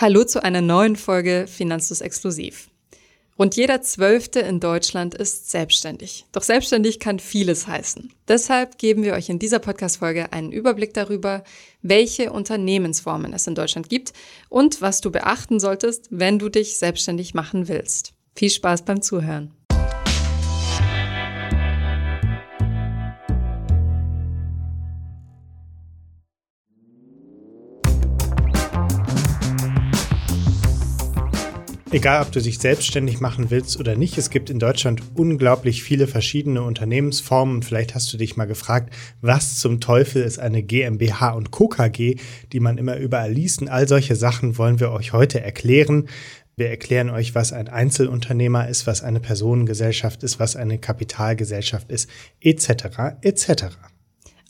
Hallo zu einer neuen Folge Finanzlos Exklusiv. Rund jeder Zwölfte in Deutschland ist selbstständig. Doch selbstständig kann vieles heißen. Deshalb geben wir euch in dieser Podcast-Folge einen Überblick darüber, welche Unternehmensformen es in Deutschland gibt und was du beachten solltest, wenn du dich selbstständig machen willst. Viel Spaß beim Zuhören. Egal, ob du dich selbstständig machen willst oder nicht, es gibt in Deutschland unglaublich viele verschiedene Unternehmensformen. vielleicht hast du dich mal gefragt, was zum Teufel ist eine GmbH und Co. KG, die man immer überall liest. Und all solche Sachen wollen wir euch heute erklären. Wir erklären euch, was ein Einzelunternehmer ist, was eine Personengesellschaft ist, was eine Kapitalgesellschaft ist, etc. etc.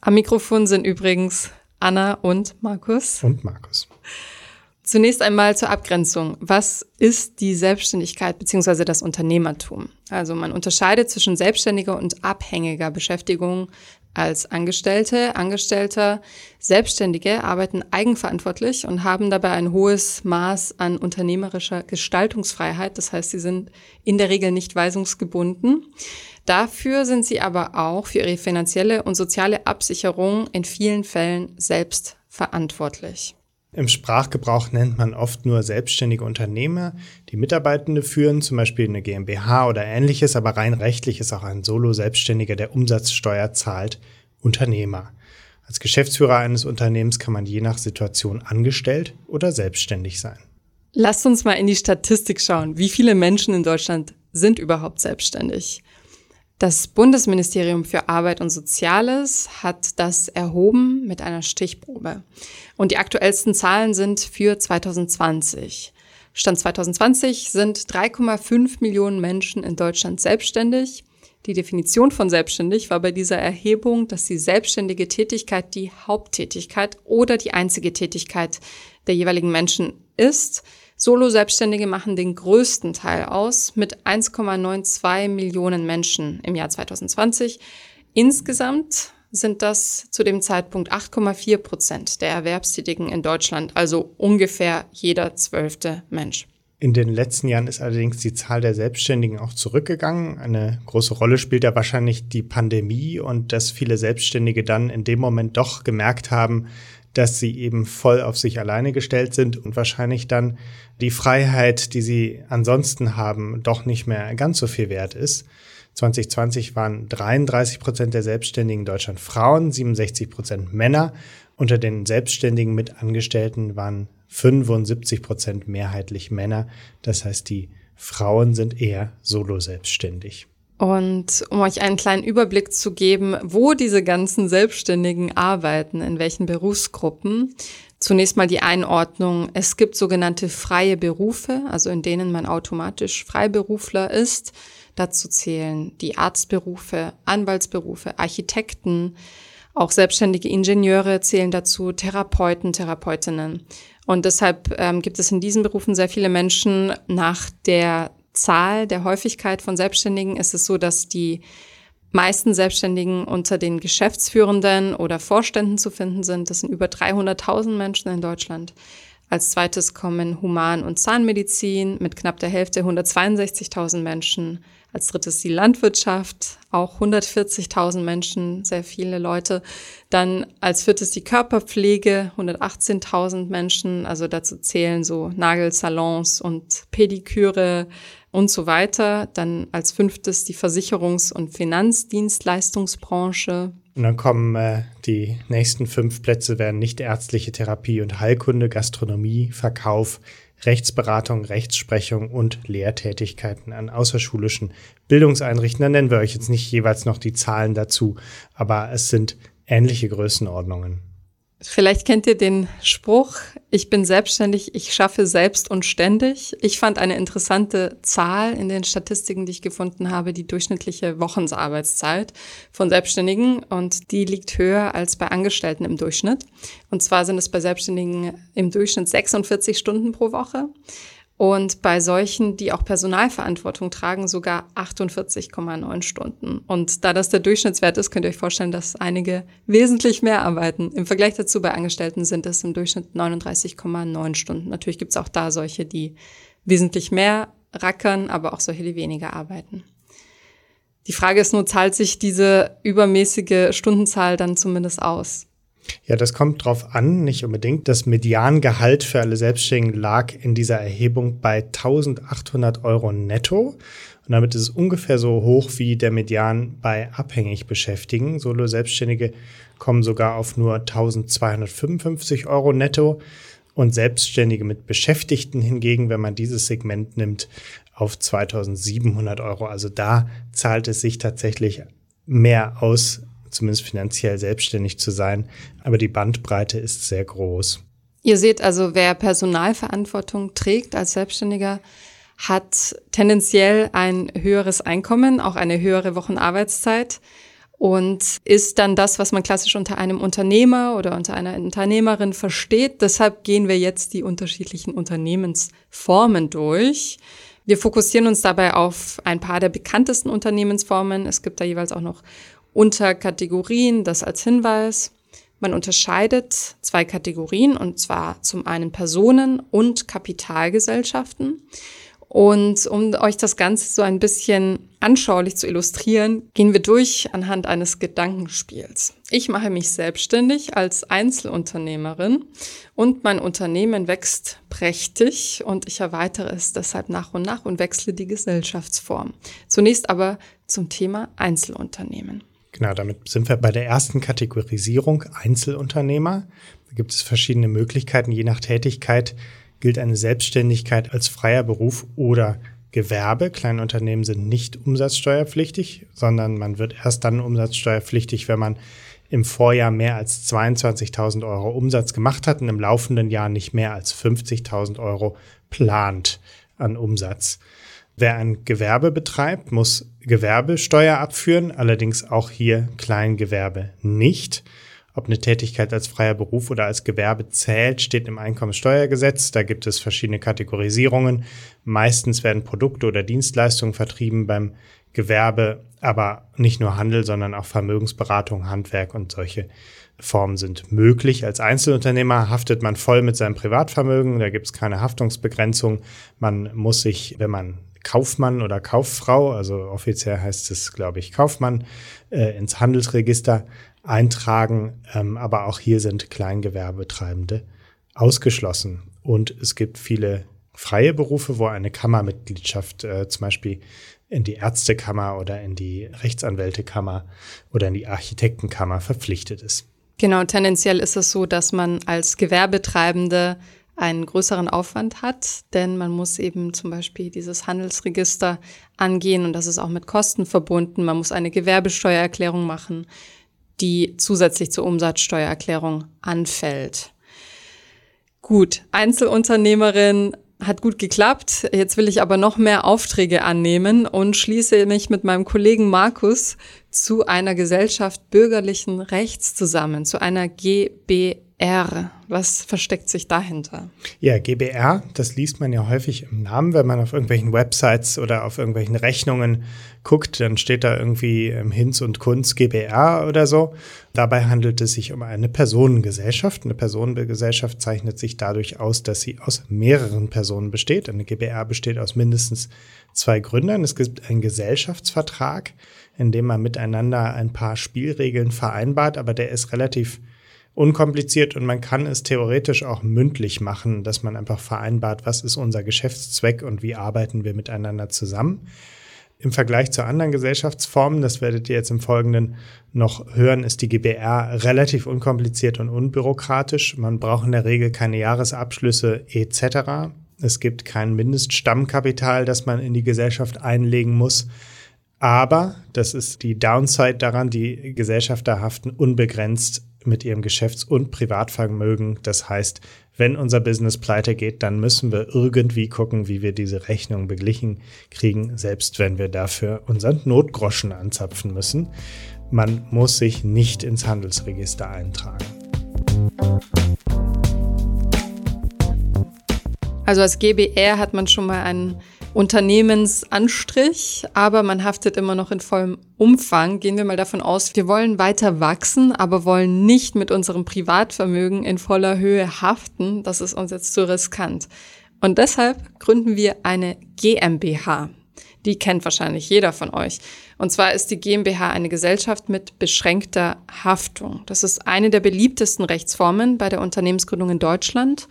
Am Mikrofon sind übrigens Anna und Markus. Und Markus. Zunächst einmal zur Abgrenzung. Was ist die Selbstständigkeit bzw. das Unternehmertum? Also man unterscheidet zwischen selbstständiger und abhängiger Beschäftigung als Angestellte, Angestellter. Selbstständige arbeiten eigenverantwortlich und haben dabei ein hohes Maß an unternehmerischer Gestaltungsfreiheit. Das heißt, sie sind in der Regel nicht weisungsgebunden. Dafür sind sie aber auch für ihre finanzielle und soziale Absicherung in vielen Fällen selbst verantwortlich. Im Sprachgebrauch nennt man oft nur selbstständige Unternehmer, die Mitarbeitende führen, zum Beispiel eine GmbH oder ähnliches, aber rein rechtlich ist auch ein Solo-Selbstständiger, der Umsatzsteuer zahlt, Unternehmer. Als Geschäftsführer eines Unternehmens kann man je nach Situation angestellt oder selbstständig sein. Lasst uns mal in die Statistik schauen. Wie viele Menschen in Deutschland sind überhaupt selbstständig? Das Bundesministerium für Arbeit und Soziales hat das erhoben mit einer Stichprobe. Und die aktuellsten Zahlen sind für 2020. Stand 2020 sind 3,5 Millionen Menschen in Deutschland selbstständig. Die Definition von selbstständig war bei dieser Erhebung, dass die selbstständige Tätigkeit die Haupttätigkeit oder die einzige Tätigkeit der jeweiligen Menschen ist. Solo-Selbstständige machen den größten Teil aus mit 1,92 Millionen Menschen im Jahr 2020. Insgesamt sind das zu dem Zeitpunkt 8,4 Prozent der Erwerbstätigen in Deutschland, also ungefähr jeder zwölfte Mensch. In den letzten Jahren ist allerdings die Zahl der Selbstständigen auch zurückgegangen. Eine große Rolle spielt da wahrscheinlich die Pandemie und dass viele Selbstständige dann in dem Moment doch gemerkt haben, dass sie eben voll auf sich alleine gestellt sind und wahrscheinlich dann die Freiheit, die sie ansonsten haben, doch nicht mehr ganz so viel wert ist. 2020 waren 33 Prozent der Selbstständigen in Deutschland Frauen, 67 Prozent Männer. Unter den Selbstständigen mit Angestellten waren 75 Prozent mehrheitlich Männer. Das heißt, die Frauen sind eher solo selbstständig. Und um euch einen kleinen Überblick zu geben, wo diese ganzen Selbstständigen arbeiten, in welchen Berufsgruppen, zunächst mal die Einordnung. Es gibt sogenannte freie Berufe, also in denen man automatisch Freiberufler ist. Dazu zählen die Arztberufe, Anwaltsberufe, Architekten, auch selbstständige Ingenieure zählen dazu, Therapeuten, Therapeutinnen. Und deshalb ähm, gibt es in diesen Berufen sehr viele Menschen nach der Zahl der Häufigkeit von Selbstständigen ist es so, dass die meisten Selbstständigen unter den Geschäftsführenden oder Vorständen zu finden sind. Das sind über 300.000 Menschen in Deutschland. Als zweites kommen Human- und Zahnmedizin mit knapp der Hälfte 162.000 Menschen. Als drittes die Landwirtschaft, auch 140.000 Menschen, sehr viele Leute. Dann als viertes die Körperpflege, 118.000 Menschen. Also dazu zählen so Nagelsalons und Pediküre, und so weiter. Dann als fünftes die Versicherungs- und Finanzdienstleistungsbranche. Und dann kommen äh, die nächsten fünf Plätze werden nicht ärztliche Therapie und Heilkunde, Gastronomie, Verkauf, Rechtsberatung, Rechtsprechung und Lehrtätigkeiten an außerschulischen Bildungseinrichtungen. Da nennen wir euch jetzt nicht jeweils noch die Zahlen dazu, aber es sind ähnliche Größenordnungen. Vielleicht kennt ihr den Spruch, ich bin selbstständig, ich schaffe selbst und ständig. Ich fand eine interessante Zahl in den Statistiken, die ich gefunden habe, die durchschnittliche Wochenarbeitszeit von Selbstständigen und die liegt höher als bei Angestellten im Durchschnitt. Und zwar sind es bei Selbstständigen im Durchschnitt 46 Stunden pro Woche. Und bei solchen, die auch Personalverantwortung tragen, sogar 48,9 Stunden. Und da das der Durchschnittswert ist, könnt ihr euch vorstellen, dass einige wesentlich mehr arbeiten. Im Vergleich dazu bei Angestellten sind es im Durchschnitt 39,9 Stunden. Natürlich gibt es auch da solche, die wesentlich mehr rackern, aber auch solche, die weniger arbeiten. Die Frage ist nur, zahlt sich diese übermäßige Stundenzahl dann zumindest aus? Ja, das kommt drauf an, nicht unbedingt. Das Mediangehalt für alle Selbstständigen lag in dieser Erhebung bei 1800 Euro netto. Und damit ist es ungefähr so hoch wie der Median bei abhängig Beschäftigten. Solo-Selbstständige kommen sogar auf nur 1255 Euro netto. Und Selbstständige mit Beschäftigten hingegen, wenn man dieses Segment nimmt, auf 2700 Euro. Also da zahlt es sich tatsächlich mehr aus, zumindest finanziell selbstständig zu sein. Aber die Bandbreite ist sehr groß. Ihr seht also, wer Personalverantwortung trägt als Selbstständiger, hat tendenziell ein höheres Einkommen, auch eine höhere Wochenarbeitszeit und ist dann das, was man klassisch unter einem Unternehmer oder unter einer Unternehmerin versteht. Deshalb gehen wir jetzt die unterschiedlichen Unternehmensformen durch. Wir fokussieren uns dabei auf ein paar der bekanntesten Unternehmensformen. Es gibt da jeweils auch noch Unterkategorien, das als Hinweis. Man unterscheidet zwei Kategorien, und zwar zum einen Personen und Kapitalgesellschaften. Und um euch das Ganze so ein bisschen anschaulich zu illustrieren, gehen wir durch anhand eines Gedankenspiels. Ich mache mich selbstständig als Einzelunternehmerin und mein Unternehmen wächst prächtig und ich erweitere es deshalb nach und nach und wechsle die Gesellschaftsform. Zunächst aber zum Thema Einzelunternehmen. Genau, damit sind wir bei der ersten Kategorisierung Einzelunternehmer. Da gibt es verschiedene Möglichkeiten. Je nach Tätigkeit gilt eine Selbstständigkeit als freier Beruf oder Gewerbe. Kleine Unternehmen sind nicht umsatzsteuerpflichtig, sondern man wird erst dann umsatzsteuerpflichtig, wenn man im Vorjahr mehr als 22.000 Euro Umsatz gemacht hat und im laufenden Jahr nicht mehr als 50.000 Euro plant an Umsatz. Wer ein Gewerbe betreibt, muss Gewerbesteuer abführen, allerdings auch hier Kleingewerbe nicht. Ob eine Tätigkeit als freier Beruf oder als Gewerbe zählt, steht im Einkommensteuergesetz. Da gibt es verschiedene Kategorisierungen. Meistens werden Produkte oder Dienstleistungen vertrieben beim Gewerbe, aber nicht nur Handel, sondern auch Vermögensberatung, Handwerk und solche Formen sind möglich. Als Einzelunternehmer haftet man voll mit seinem Privatvermögen. Da gibt es keine Haftungsbegrenzung. Man muss sich, wenn man Kaufmann oder Kauffrau, also offiziell heißt es, glaube ich, Kaufmann, äh, ins Handelsregister eintragen. Ähm, aber auch hier sind Kleingewerbetreibende ausgeschlossen. Und es gibt viele freie Berufe, wo eine Kammermitgliedschaft äh, zum Beispiel in die Ärztekammer oder in die Rechtsanwältekammer oder in die Architektenkammer verpflichtet ist. Genau, tendenziell ist es so, dass man als Gewerbetreibende einen größeren Aufwand hat, denn man muss eben zum Beispiel dieses Handelsregister angehen und das ist auch mit Kosten verbunden. Man muss eine Gewerbesteuererklärung machen, die zusätzlich zur Umsatzsteuererklärung anfällt. Gut, Einzelunternehmerin hat gut geklappt. Jetzt will ich aber noch mehr Aufträge annehmen und schließe mich mit meinem Kollegen Markus zu einer Gesellschaft bürgerlichen Rechts zusammen, zu einer GbR. R. Was versteckt sich dahinter? Ja, GBR, das liest man ja häufig im Namen, wenn man auf irgendwelchen Websites oder auf irgendwelchen Rechnungen guckt, dann steht da irgendwie im Hinz und Kunz GBR oder so. Dabei handelt es sich um eine Personengesellschaft. Eine Personengesellschaft zeichnet sich dadurch aus, dass sie aus mehreren Personen besteht. Eine GBR besteht aus mindestens zwei Gründern. Es gibt einen Gesellschaftsvertrag, in dem man miteinander ein paar Spielregeln vereinbart, aber der ist relativ unkompliziert und man kann es theoretisch auch mündlich machen, dass man einfach vereinbart, was ist unser Geschäftszweck und wie arbeiten wir miteinander zusammen. Im Vergleich zu anderen Gesellschaftsformen, das werdet ihr jetzt im Folgenden noch hören, ist die GBR relativ unkompliziert und unbürokratisch. Man braucht in der Regel keine Jahresabschlüsse etc. Es gibt kein Mindeststammkapital, das man in die Gesellschaft einlegen muss. Aber, das ist die Downside daran, die Gesellschafter haften unbegrenzt mit ihrem Geschäfts- und Privatvermögen. Das heißt, wenn unser Business pleite geht, dann müssen wir irgendwie gucken, wie wir diese Rechnung beglichen kriegen, selbst wenn wir dafür unseren Notgroschen anzapfen müssen. Man muss sich nicht ins Handelsregister eintragen. Also als GBR hat man schon mal einen Unternehmensanstrich, aber man haftet immer noch in vollem Umfang. Gehen wir mal davon aus, wir wollen weiter wachsen, aber wollen nicht mit unserem Privatvermögen in voller Höhe haften. Das ist uns jetzt zu riskant. Und deshalb gründen wir eine GmbH. Die kennt wahrscheinlich jeder von euch. Und zwar ist die GmbH eine Gesellschaft mit beschränkter Haftung. Das ist eine der beliebtesten Rechtsformen bei der Unternehmensgründung in Deutschland.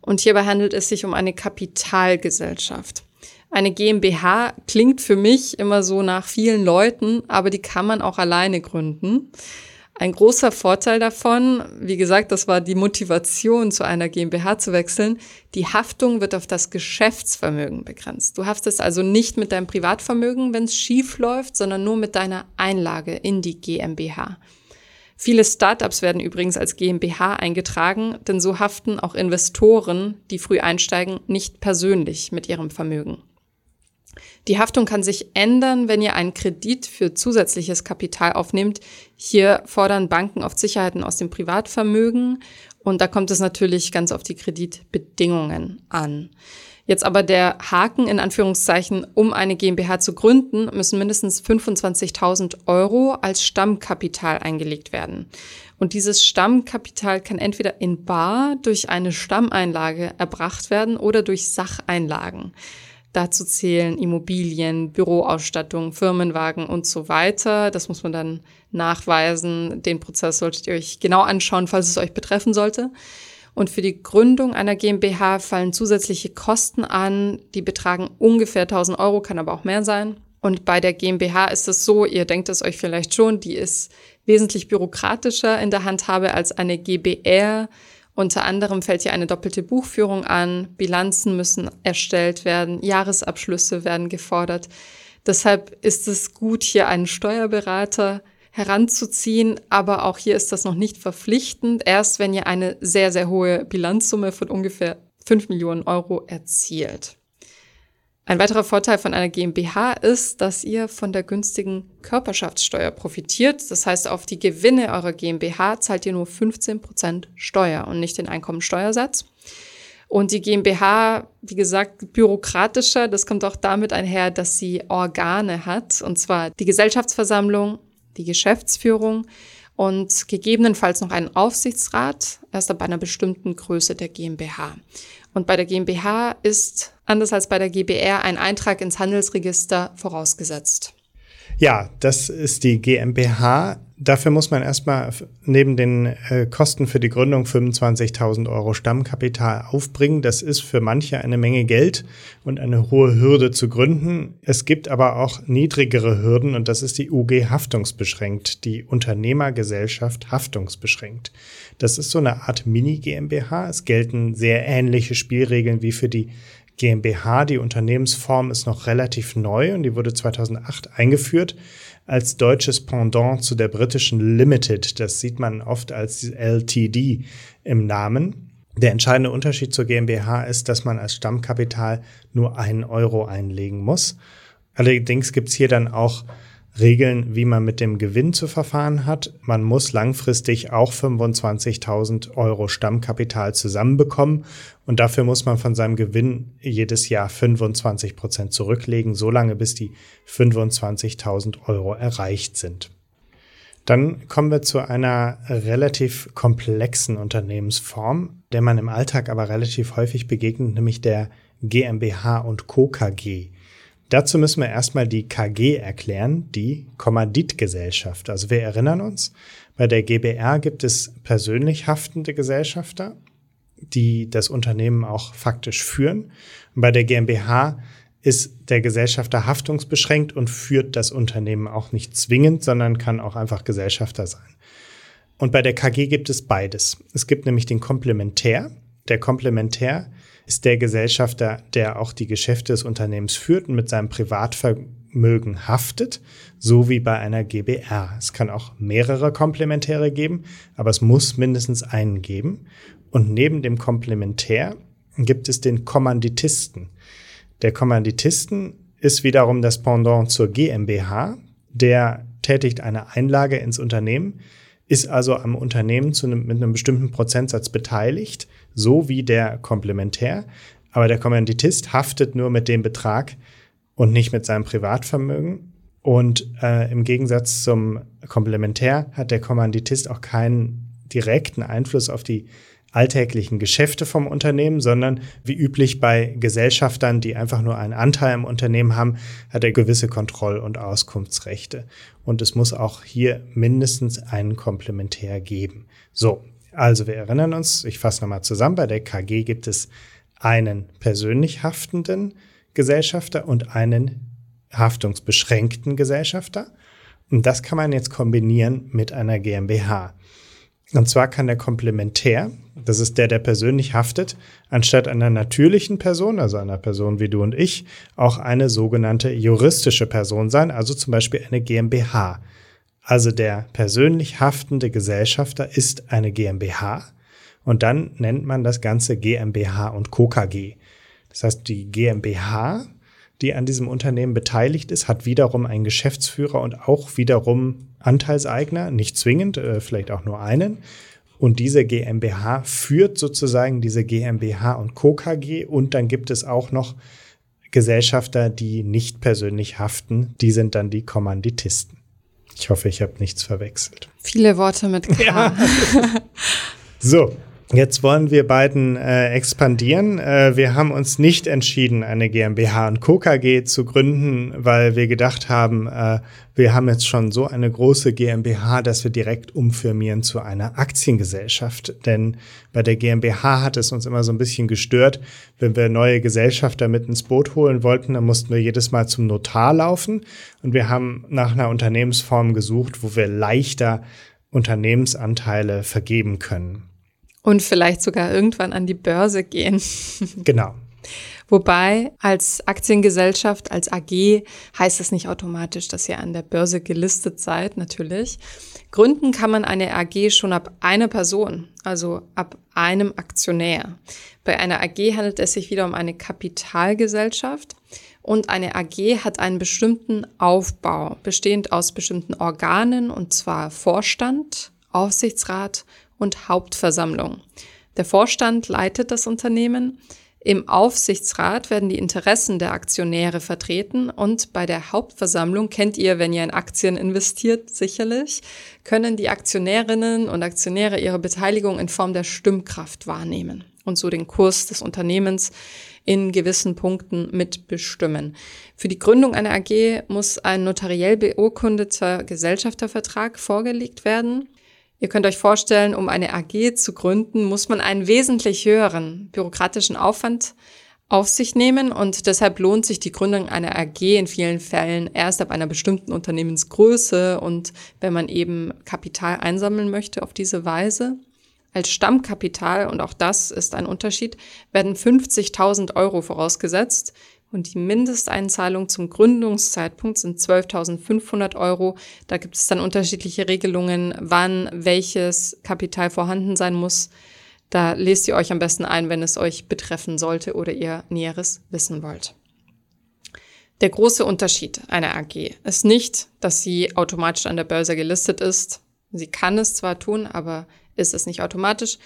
Und hierbei handelt es sich um eine Kapitalgesellschaft. Eine GmbH klingt für mich immer so nach vielen Leuten, aber die kann man auch alleine gründen. Ein großer Vorteil davon, wie gesagt, das war die Motivation, zu einer GmbH zu wechseln, die Haftung wird auf das Geschäftsvermögen begrenzt. Du haftest also nicht mit deinem Privatvermögen, wenn es schief läuft, sondern nur mit deiner Einlage in die GmbH. Viele Startups werden übrigens als GmbH eingetragen, denn so haften auch Investoren, die früh einsteigen, nicht persönlich mit ihrem Vermögen. Die Haftung kann sich ändern, wenn ihr einen Kredit für zusätzliches Kapital aufnehmt. Hier fordern Banken oft Sicherheiten aus dem Privatvermögen und da kommt es natürlich ganz auf die Kreditbedingungen an. Jetzt aber der Haken in Anführungszeichen, um eine GmbH zu gründen, müssen mindestens 25.000 Euro als Stammkapital eingelegt werden. Und dieses Stammkapital kann entweder in Bar durch eine Stammeinlage erbracht werden oder durch Sacheinlagen. Dazu zählen Immobilien, Büroausstattung, Firmenwagen und so weiter. Das muss man dann nachweisen. Den Prozess solltet ihr euch genau anschauen, falls es euch betreffen sollte. Und für die Gründung einer GmbH fallen zusätzliche Kosten an, die betragen ungefähr 1000 Euro, kann aber auch mehr sein. Und bei der GmbH ist es so, ihr denkt es euch vielleicht schon, die ist wesentlich bürokratischer in der Handhabe als eine GBR. Unter anderem fällt hier eine doppelte Buchführung an, Bilanzen müssen erstellt werden, Jahresabschlüsse werden gefordert. Deshalb ist es gut, hier einen Steuerberater heranzuziehen. Aber auch hier ist das noch nicht verpflichtend. Erst wenn ihr eine sehr, sehr hohe Bilanzsumme von ungefähr 5 Millionen Euro erzielt. Ein weiterer Vorteil von einer GmbH ist, dass ihr von der günstigen Körperschaftssteuer profitiert. Das heißt, auf die Gewinne eurer GmbH zahlt ihr nur 15 Prozent Steuer und nicht den Einkommensteuersatz. Und die GmbH, wie gesagt, bürokratischer, das kommt auch damit einher, dass sie Organe hat, und zwar die Gesellschaftsversammlung, die Geschäftsführung und gegebenenfalls noch einen Aufsichtsrat, erst ab einer bestimmten Größe der GmbH. Und bei der GmbH ist, anders als bei der GBR, ein Eintrag ins Handelsregister vorausgesetzt. Ja, das ist die GmbH. Dafür muss man erstmal neben den äh, Kosten für die Gründung 25.000 Euro Stammkapital aufbringen. Das ist für manche eine Menge Geld und eine hohe Hürde zu gründen. Es gibt aber auch niedrigere Hürden und das ist die UG haftungsbeschränkt, die Unternehmergesellschaft haftungsbeschränkt. Das ist so eine Art Mini-GmbH. Es gelten sehr ähnliche Spielregeln wie für die GmbH. Die Unternehmensform ist noch relativ neu und die wurde 2008 eingeführt als deutsches Pendant zu der britischen Limited. Das sieht man oft als LTD im Namen. Der entscheidende Unterschied zur GmbH ist, dass man als Stammkapital nur einen Euro einlegen muss. Allerdings gibt es hier dann auch Regeln, wie man mit dem Gewinn zu verfahren hat. Man muss langfristig auch 25.000 Euro Stammkapital zusammenbekommen und dafür muss man von seinem Gewinn jedes Jahr 25 Prozent zurücklegen, solange bis die 25.000 Euro erreicht sind. Dann kommen wir zu einer relativ komplexen Unternehmensform, der man im Alltag aber relativ häufig begegnet, nämlich der GmbH und Co. KG. Dazu müssen wir erstmal die KG erklären, die Kommanditgesellschaft. Also wir erinnern uns, bei der GBR gibt es persönlich haftende Gesellschafter, die das Unternehmen auch faktisch führen. Und bei der GmbH ist der Gesellschafter haftungsbeschränkt und führt das Unternehmen auch nicht zwingend, sondern kann auch einfach Gesellschafter sein. Und bei der KG gibt es beides. Es gibt nämlich den Komplementär. Der Komplementär ist der Gesellschafter, der auch die Geschäfte des Unternehmens führt und mit seinem Privatvermögen haftet, so wie bei einer GBR. Es kann auch mehrere Komplementäre geben, aber es muss mindestens einen geben. Und neben dem Komplementär gibt es den Kommanditisten. Der Kommanditisten ist wiederum das Pendant zur GmbH. Der tätigt eine Einlage ins Unternehmen, ist also am Unternehmen einem, mit einem bestimmten Prozentsatz beteiligt, so wie der Komplementär. Aber der Kommanditist haftet nur mit dem Betrag und nicht mit seinem Privatvermögen. Und äh, im Gegensatz zum Komplementär hat der Kommanditist auch keinen direkten Einfluss auf die alltäglichen Geschäfte vom Unternehmen, sondern wie üblich bei Gesellschaftern, die einfach nur einen Anteil im Unternehmen haben, hat er gewisse Kontroll- und Auskunftsrechte. Und es muss auch hier mindestens einen Komplementär geben. So, also wir erinnern uns, ich fasse nochmal zusammen, bei der KG gibt es einen persönlich haftenden Gesellschafter und einen haftungsbeschränkten Gesellschafter. Und das kann man jetzt kombinieren mit einer GmbH. Und zwar kann der Komplementär, das ist der, der persönlich haftet, anstatt einer natürlichen Person, also einer Person wie du und ich, auch eine sogenannte juristische Person sein, also zum Beispiel eine GmbH. Also der persönlich haftende Gesellschafter ist eine GmbH und dann nennt man das Ganze GmbH und Co. KG. Das heißt, die GmbH, die an diesem Unternehmen beteiligt ist, hat wiederum einen Geschäftsführer und auch wiederum Anteilseigner, nicht zwingend, äh, vielleicht auch nur einen. Und diese GmbH führt sozusagen diese GmbH und Co. KG und dann gibt es auch noch Gesellschafter, die nicht persönlich haften. Die sind dann die Kommanditisten. Ich hoffe, ich habe nichts verwechselt. Viele Worte mit K. Ja. so, Jetzt wollen wir beiden äh, expandieren. Äh, wir haben uns nicht entschieden, eine GmbH und Co. KG zu gründen, weil wir gedacht haben, äh, wir haben jetzt schon so eine große GmbH, dass wir direkt umfirmieren zu einer Aktiengesellschaft. Denn bei der GmbH hat es uns immer so ein bisschen gestört, wenn wir neue Gesellschafter mit ins Boot holen wollten, dann mussten wir jedes Mal zum Notar laufen. Und wir haben nach einer Unternehmensform gesucht, wo wir leichter Unternehmensanteile vergeben können. Und vielleicht sogar irgendwann an die Börse gehen. Genau. Wobei als Aktiengesellschaft, als AG heißt es nicht automatisch, dass ihr an der Börse gelistet seid, natürlich. Gründen kann man eine AG schon ab einer Person, also ab einem Aktionär. Bei einer AG handelt es sich wieder um eine Kapitalgesellschaft und eine AG hat einen bestimmten Aufbau, bestehend aus bestimmten Organen, und zwar Vorstand, Aufsichtsrat und Hauptversammlung. Der Vorstand leitet das Unternehmen. Im Aufsichtsrat werden die Interessen der Aktionäre vertreten und bei der Hauptversammlung kennt ihr, wenn ihr in Aktien investiert, sicherlich, können die Aktionärinnen und Aktionäre ihre Beteiligung in Form der Stimmkraft wahrnehmen und so den Kurs des Unternehmens in gewissen Punkten mitbestimmen. Für die Gründung einer AG muss ein notariell beurkundeter Gesellschaftervertrag vorgelegt werden. Ihr könnt euch vorstellen, um eine AG zu gründen, muss man einen wesentlich höheren bürokratischen Aufwand auf sich nehmen und deshalb lohnt sich die Gründung einer AG in vielen Fällen erst ab einer bestimmten Unternehmensgröße und wenn man eben Kapital einsammeln möchte auf diese Weise. Als Stammkapital, und auch das ist ein Unterschied, werden 50.000 Euro vorausgesetzt. Und die Mindesteinzahlung zum Gründungszeitpunkt sind 12.500 Euro. Da gibt es dann unterschiedliche Regelungen, wann welches Kapital vorhanden sein muss. Da lest ihr euch am besten ein, wenn es euch betreffen sollte oder ihr Näheres wissen wollt. Der große Unterschied einer AG ist nicht, dass sie automatisch an der Börse gelistet ist. Sie kann es zwar tun, aber ist es nicht automatisch.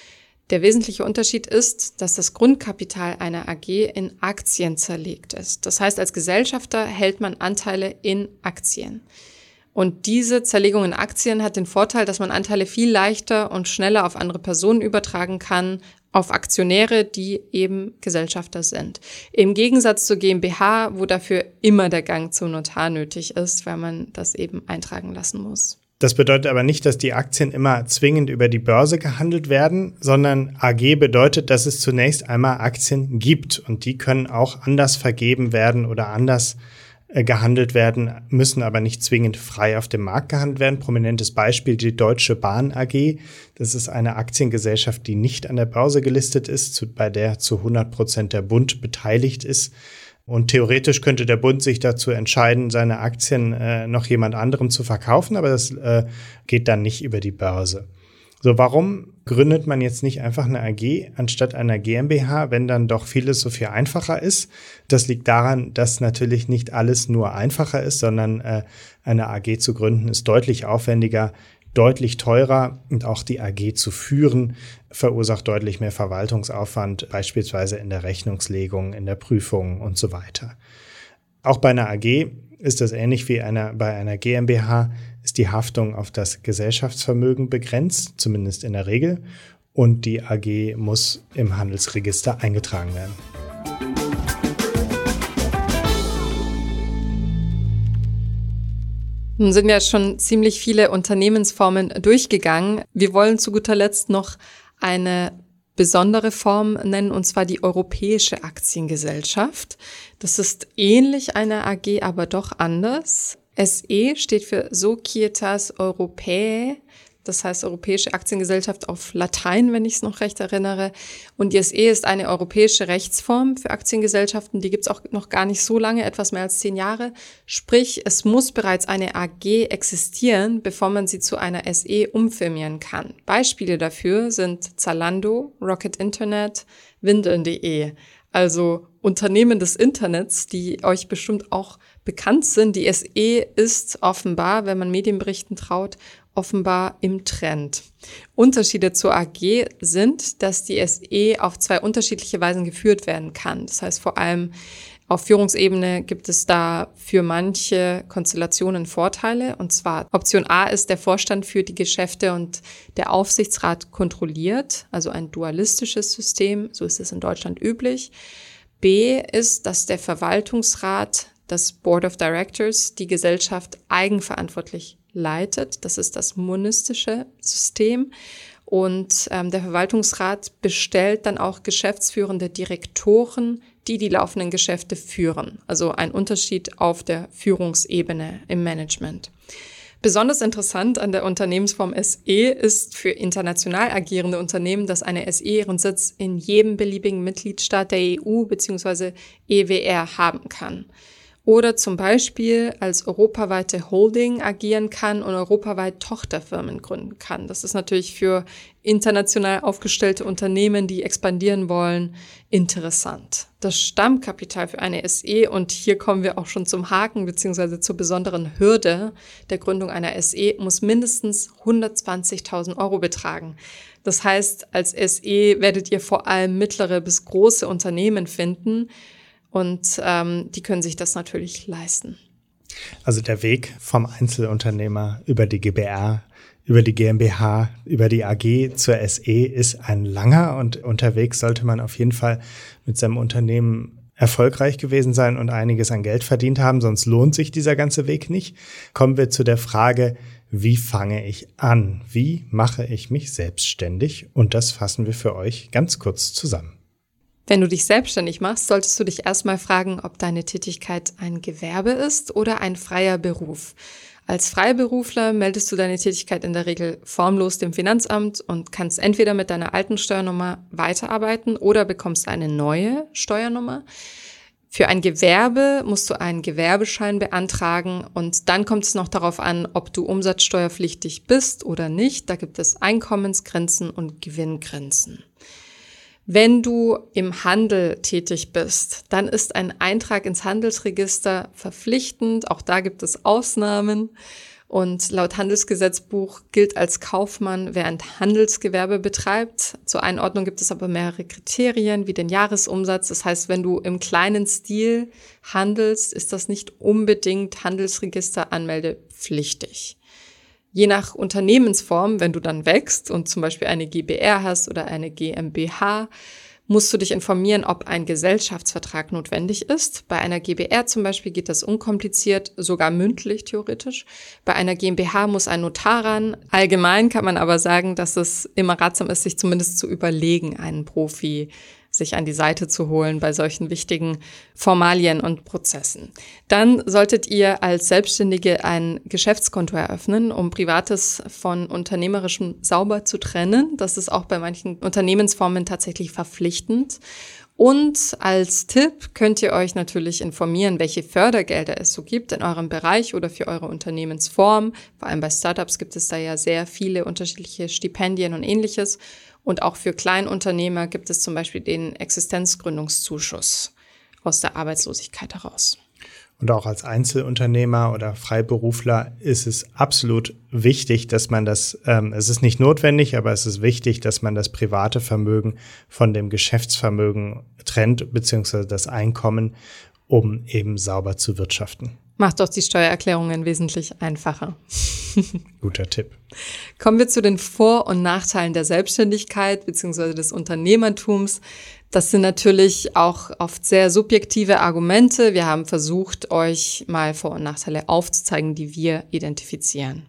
Der wesentliche Unterschied ist, dass das Grundkapital einer AG in Aktien zerlegt ist. Das heißt, als Gesellschafter hält man Anteile in Aktien. Und diese Zerlegung in Aktien hat den Vorteil, dass man Anteile viel leichter und schneller auf andere Personen übertragen kann, auf Aktionäre, die eben Gesellschafter sind. Im Gegensatz zur GmbH, wo dafür immer der Gang zum Notar nötig ist, weil man das eben eintragen lassen muss. Das bedeutet aber nicht, dass die Aktien immer zwingend über die Börse gehandelt werden, sondern AG bedeutet, dass es zunächst einmal Aktien gibt und die können auch anders vergeben werden oder anders äh, gehandelt werden, müssen aber nicht zwingend frei auf dem Markt gehandelt werden. Prominentes Beispiel die Deutsche Bahn AG. Das ist eine Aktiengesellschaft, die nicht an der Börse gelistet ist, bei der zu 100 Prozent der Bund beteiligt ist. Und theoretisch könnte der Bund sich dazu entscheiden, seine Aktien äh, noch jemand anderem zu verkaufen, aber das äh, geht dann nicht über die Börse. So, warum gründet man jetzt nicht einfach eine AG anstatt einer GmbH, wenn dann doch vieles so viel einfacher ist? Das liegt daran, dass natürlich nicht alles nur einfacher ist, sondern äh, eine AG zu gründen ist deutlich aufwendiger, deutlich teurer und auch die AG zu führen verursacht deutlich mehr Verwaltungsaufwand, beispielsweise in der Rechnungslegung, in der Prüfung und so weiter. Auch bei einer AG ist das ähnlich wie einer, bei einer GmbH, ist die Haftung auf das Gesellschaftsvermögen begrenzt, zumindest in der Regel, und die AG muss im Handelsregister eingetragen werden. Nun sind ja schon ziemlich viele Unternehmensformen durchgegangen. Wir wollen zu guter Letzt noch eine besondere Form nennen, und zwar die Europäische Aktiengesellschaft. Das ist ähnlich einer AG, aber doch anders. SE steht für Societas Europae das heißt Europäische Aktiengesellschaft auf Latein, wenn ich es noch recht erinnere. Und die SE ist eine europäische Rechtsform für Aktiengesellschaften. Die gibt es auch noch gar nicht so lange, etwas mehr als zehn Jahre. Sprich, es muss bereits eine AG existieren, bevor man sie zu einer SE umfirmieren kann. Beispiele dafür sind Zalando, Rocket Internet, Windeln.de. Also Unternehmen des Internets, die euch bestimmt auch bekannt sind. Die SE ist offenbar, wenn man Medienberichten traut, offenbar im Trend. Unterschiede zur AG sind, dass die SE auf zwei unterschiedliche Weisen geführt werden kann. Das heißt, vor allem auf Führungsebene gibt es da für manche Konstellationen Vorteile. Und zwar Option A ist, der Vorstand führt die Geschäfte und der Aufsichtsrat kontrolliert, also ein dualistisches System. So ist es in Deutschland üblich. B ist, dass der Verwaltungsrat, das Board of Directors, die Gesellschaft eigenverantwortlich leitet. Das ist das monistische System. Und ähm, der Verwaltungsrat bestellt dann auch geschäftsführende Direktoren, die die laufenden Geschäfte führen. Also ein Unterschied auf der Führungsebene im Management. Besonders interessant an der Unternehmensform SE ist für international agierende Unternehmen, dass eine SE ihren Sitz in jedem beliebigen Mitgliedstaat der EU bzw. EWR haben kann oder zum Beispiel als europaweite Holding agieren kann und europaweit Tochterfirmen gründen kann. Das ist natürlich für international aufgestellte Unternehmen, die expandieren wollen, interessant. Das Stammkapital für eine SE, und hier kommen wir auch schon zum Haken beziehungsweise zur besonderen Hürde der Gründung einer SE, muss mindestens 120.000 Euro betragen. Das heißt, als SE werdet ihr vor allem mittlere bis große Unternehmen finden, und ähm, die können sich das natürlich leisten. Also der Weg vom Einzelunternehmer über die GBR, über die GmbH, über die AG zur SE ist ein langer und unterwegs sollte man auf jeden Fall mit seinem Unternehmen erfolgreich gewesen sein und einiges an Geld verdient haben, sonst lohnt sich dieser ganze Weg nicht. Kommen wir zu der Frage, wie fange ich an? Wie mache ich mich selbstständig? Und das fassen wir für euch ganz kurz zusammen. Wenn du dich selbstständig machst, solltest du dich erstmal fragen, ob deine Tätigkeit ein Gewerbe ist oder ein freier Beruf. Als Freiberufler meldest du deine Tätigkeit in der Regel formlos dem Finanzamt und kannst entweder mit deiner alten Steuernummer weiterarbeiten oder bekommst eine neue Steuernummer. Für ein Gewerbe musst du einen Gewerbeschein beantragen und dann kommt es noch darauf an, ob du umsatzsteuerpflichtig bist oder nicht. Da gibt es Einkommensgrenzen und Gewinngrenzen. Wenn du im Handel tätig bist, dann ist ein Eintrag ins Handelsregister verpflichtend. Auch da gibt es Ausnahmen. Und laut Handelsgesetzbuch gilt als Kaufmann, wer ein Handelsgewerbe betreibt. Zur Einordnung gibt es aber mehrere Kriterien, wie den Jahresumsatz. Das heißt, wenn du im kleinen Stil handelst, ist das nicht unbedingt Handelsregister anmeldepflichtig. Je nach Unternehmensform, wenn du dann wächst und zum Beispiel eine GBR hast oder eine GmbH, musst du dich informieren, ob ein Gesellschaftsvertrag notwendig ist. Bei einer GBR zum Beispiel geht das unkompliziert, sogar mündlich theoretisch. Bei einer GmbH muss ein Notar ran. Allgemein kann man aber sagen, dass es immer ratsam ist, sich zumindest zu überlegen, einen Profi sich an die Seite zu holen bei solchen wichtigen Formalien und Prozessen. Dann solltet ihr als Selbstständige ein Geschäftskonto eröffnen, um Privates von Unternehmerischem sauber zu trennen. Das ist auch bei manchen Unternehmensformen tatsächlich verpflichtend. Und als Tipp könnt ihr euch natürlich informieren, welche Fördergelder es so gibt in eurem Bereich oder für eure Unternehmensform. Vor allem bei Startups gibt es da ja sehr viele unterschiedliche Stipendien und ähnliches. Und auch für Kleinunternehmer gibt es zum Beispiel den Existenzgründungszuschuss aus der Arbeitslosigkeit heraus. Und auch als Einzelunternehmer oder Freiberufler ist es absolut wichtig, dass man das, ähm, es ist nicht notwendig, aber es ist wichtig, dass man das private Vermögen von dem Geschäftsvermögen trennt, beziehungsweise das Einkommen, um eben sauber zu wirtschaften. Macht doch die Steuererklärungen wesentlich einfacher. Guter Tipp. Kommen wir zu den Vor- und Nachteilen der Selbstständigkeit bzw. des Unternehmertums. Das sind natürlich auch oft sehr subjektive Argumente. Wir haben versucht, euch mal Vor- und Nachteile aufzuzeigen, die wir identifizieren.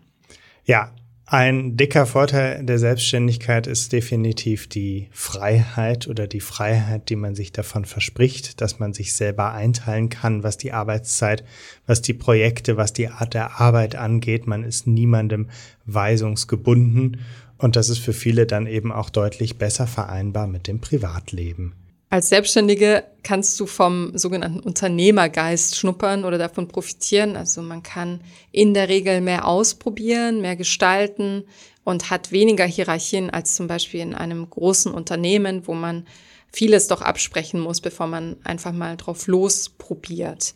Ja, ein dicker Vorteil der Selbstständigkeit ist definitiv die Freiheit oder die Freiheit, die man sich davon verspricht, dass man sich selber einteilen kann, was die Arbeitszeit, was die Projekte, was die Art der Arbeit angeht. Man ist niemandem weisungsgebunden und das ist für viele dann eben auch deutlich besser vereinbar mit dem Privatleben. Als Selbstständige kannst du vom sogenannten Unternehmergeist schnuppern oder davon profitieren. Also man kann in der Regel mehr ausprobieren, mehr gestalten und hat weniger Hierarchien als zum Beispiel in einem großen Unternehmen, wo man vieles doch absprechen muss, bevor man einfach mal drauf losprobiert.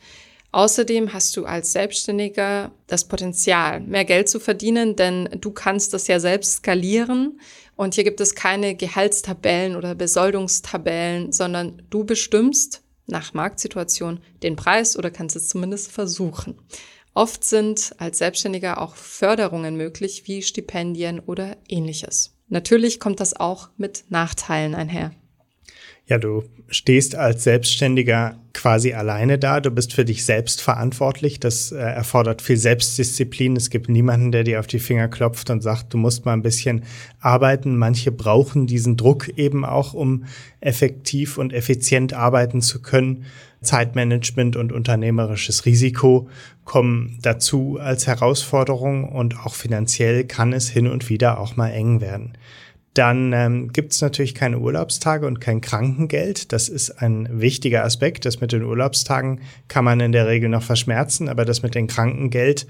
Außerdem hast du als Selbstständiger das Potenzial, mehr Geld zu verdienen, denn du kannst das ja selbst skalieren. Und hier gibt es keine Gehaltstabellen oder Besoldungstabellen, sondern du bestimmst nach Marktsituation den Preis oder kannst es zumindest versuchen. Oft sind als Selbstständiger auch Förderungen möglich, wie Stipendien oder ähnliches. Natürlich kommt das auch mit Nachteilen einher. Ja, du stehst als Selbstständiger quasi alleine da. Du bist für dich selbst verantwortlich. Das äh, erfordert viel Selbstdisziplin. Es gibt niemanden, der dir auf die Finger klopft und sagt, du musst mal ein bisschen arbeiten. Manche brauchen diesen Druck eben auch, um effektiv und effizient arbeiten zu können. Zeitmanagement und unternehmerisches Risiko kommen dazu als Herausforderung und auch finanziell kann es hin und wieder auch mal eng werden. Dann ähm, gibt es natürlich keine Urlaubstage und kein Krankengeld. Das ist ein wichtiger Aspekt. Das mit den Urlaubstagen kann man in der Regel noch verschmerzen, aber das mit dem Krankengeld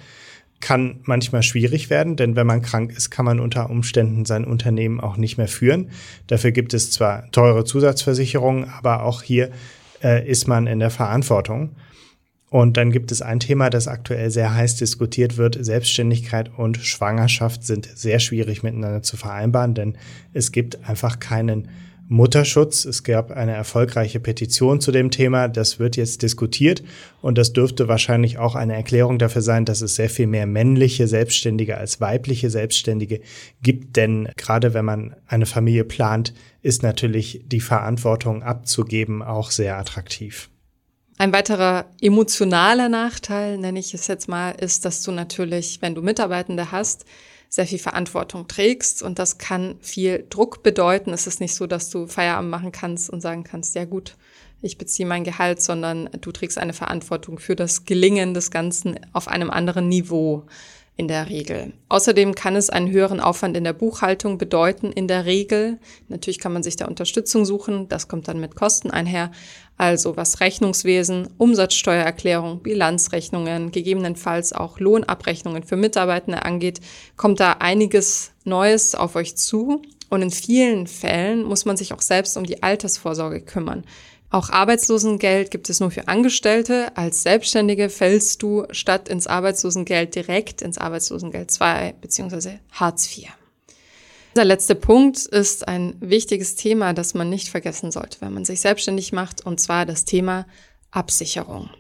kann manchmal schwierig werden, denn wenn man krank ist, kann man unter Umständen sein Unternehmen auch nicht mehr führen. Dafür gibt es zwar teure Zusatzversicherungen, aber auch hier äh, ist man in der Verantwortung. Und dann gibt es ein Thema, das aktuell sehr heiß diskutiert wird. Selbstständigkeit und Schwangerschaft sind sehr schwierig miteinander zu vereinbaren, denn es gibt einfach keinen Mutterschutz. Es gab eine erfolgreiche Petition zu dem Thema. Das wird jetzt diskutiert und das dürfte wahrscheinlich auch eine Erklärung dafür sein, dass es sehr viel mehr männliche Selbstständige als weibliche Selbstständige gibt. Denn gerade wenn man eine Familie plant, ist natürlich die Verantwortung abzugeben auch sehr attraktiv. Ein weiterer emotionaler Nachteil, nenne ich es jetzt mal, ist, dass du natürlich, wenn du Mitarbeitende hast, sehr viel Verantwortung trägst und das kann viel Druck bedeuten. Es ist nicht so, dass du Feierabend machen kannst und sagen kannst, ja gut, ich beziehe mein Gehalt, sondern du trägst eine Verantwortung für das Gelingen des Ganzen auf einem anderen Niveau in der Regel. Außerdem kann es einen höheren Aufwand in der Buchhaltung bedeuten, in der Regel. Natürlich kann man sich da Unterstützung suchen, das kommt dann mit Kosten einher. Also was Rechnungswesen, Umsatzsteuererklärung, Bilanzrechnungen, gegebenenfalls auch Lohnabrechnungen für Mitarbeitende angeht, kommt da einiges Neues auf euch zu. Und in vielen Fällen muss man sich auch selbst um die Altersvorsorge kümmern. Auch Arbeitslosengeld gibt es nur für Angestellte. Als Selbstständige fällst du statt ins Arbeitslosengeld direkt ins Arbeitslosengeld 2 bzw. Hartz IV. Der letzte Punkt ist ein wichtiges Thema, das man nicht vergessen sollte, wenn man sich selbstständig macht, und zwar das Thema Absicherung.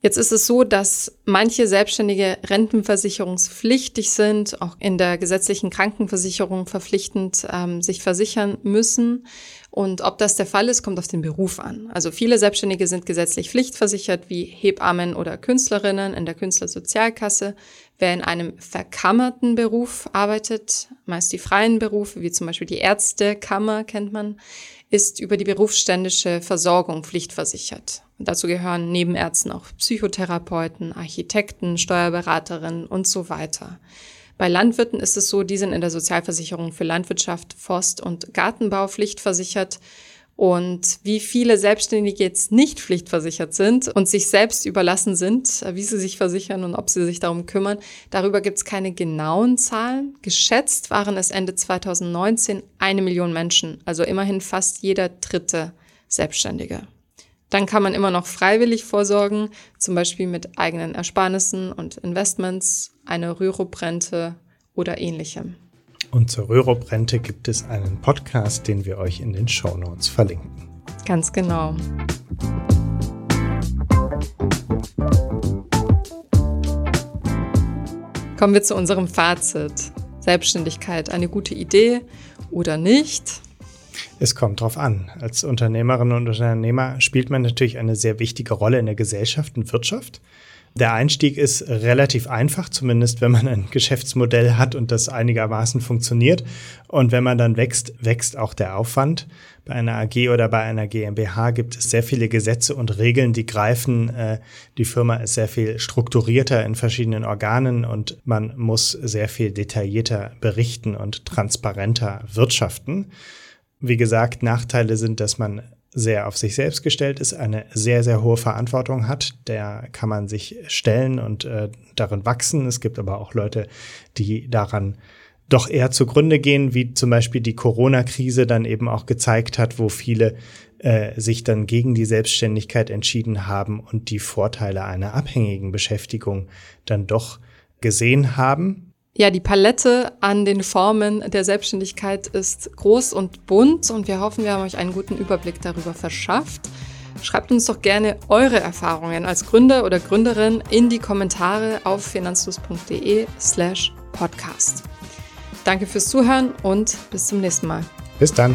Jetzt ist es so, dass manche Selbstständige rentenversicherungspflichtig sind, auch in der gesetzlichen Krankenversicherung verpflichtend ähm, sich versichern müssen. Und ob das der Fall ist, kommt auf den Beruf an. Also viele Selbstständige sind gesetzlich pflichtversichert, wie Hebammen oder Künstlerinnen in der Künstlersozialkasse. Wer in einem verkammerten Beruf arbeitet, meist die freien Berufe, wie zum Beispiel die Ärztekammer kennt man, ist über die berufsständische Versorgung pflichtversichert. Und dazu gehören neben Ärzten auch Psychotherapeuten, Architekten, Steuerberaterinnen und so weiter. Bei Landwirten ist es so, die sind in der Sozialversicherung für Landwirtschaft, Forst- und Gartenbau pflichtversichert. Und wie viele Selbstständige jetzt nicht pflichtversichert sind und sich selbst überlassen sind, wie sie sich versichern und ob sie sich darum kümmern, darüber gibt es keine genauen Zahlen. Geschätzt waren es Ende 2019 eine Million Menschen, also immerhin fast jeder dritte Selbstständige. Dann kann man immer noch freiwillig vorsorgen, zum Beispiel mit eigenen Ersparnissen und Investments, einer Rürup-Rente oder ähnlichem. Und zur Rürup-Rente gibt es einen Podcast, den wir euch in den Show Notes verlinken. Ganz genau. Kommen wir zu unserem Fazit. Selbstständigkeit eine gute Idee oder nicht? Es kommt drauf an. Als Unternehmerin und Unternehmer spielt man natürlich eine sehr wichtige Rolle in der Gesellschaft und Wirtschaft. Der Einstieg ist relativ einfach, zumindest wenn man ein Geschäftsmodell hat und das einigermaßen funktioniert. Und wenn man dann wächst, wächst auch der Aufwand. Bei einer AG oder bei einer GmbH gibt es sehr viele Gesetze und Regeln, die greifen. Äh, die Firma ist sehr viel strukturierter in verschiedenen Organen und man muss sehr viel detaillierter berichten und transparenter wirtschaften. Wie gesagt, Nachteile sind, dass man sehr auf sich selbst gestellt ist, eine sehr, sehr hohe Verantwortung hat. Der kann man sich stellen und äh, darin wachsen. Es gibt aber auch Leute, die daran doch eher zugrunde gehen, wie zum Beispiel die Corona-Krise dann eben auch gezeigt hat, wo viele äh, sich dann gegen die Selbstständigkeit entschieden haben und die Vorteile einer abhängigen Beschäftigung dann doch gesehen haben. Ja, die Palette an den Formen der Selbstständigkeit ist groß und bunt und wir hoffen, wir haben euch einen guten Überblick darüber verschafft. Schreibt uns doch gerne eure Erfahrungen als Gründer oder Gründerin in die Kommentare auf finanzlos.de slash podcast. Danke fürs Zuhören und bis zum nächsten Mal. Bis dann.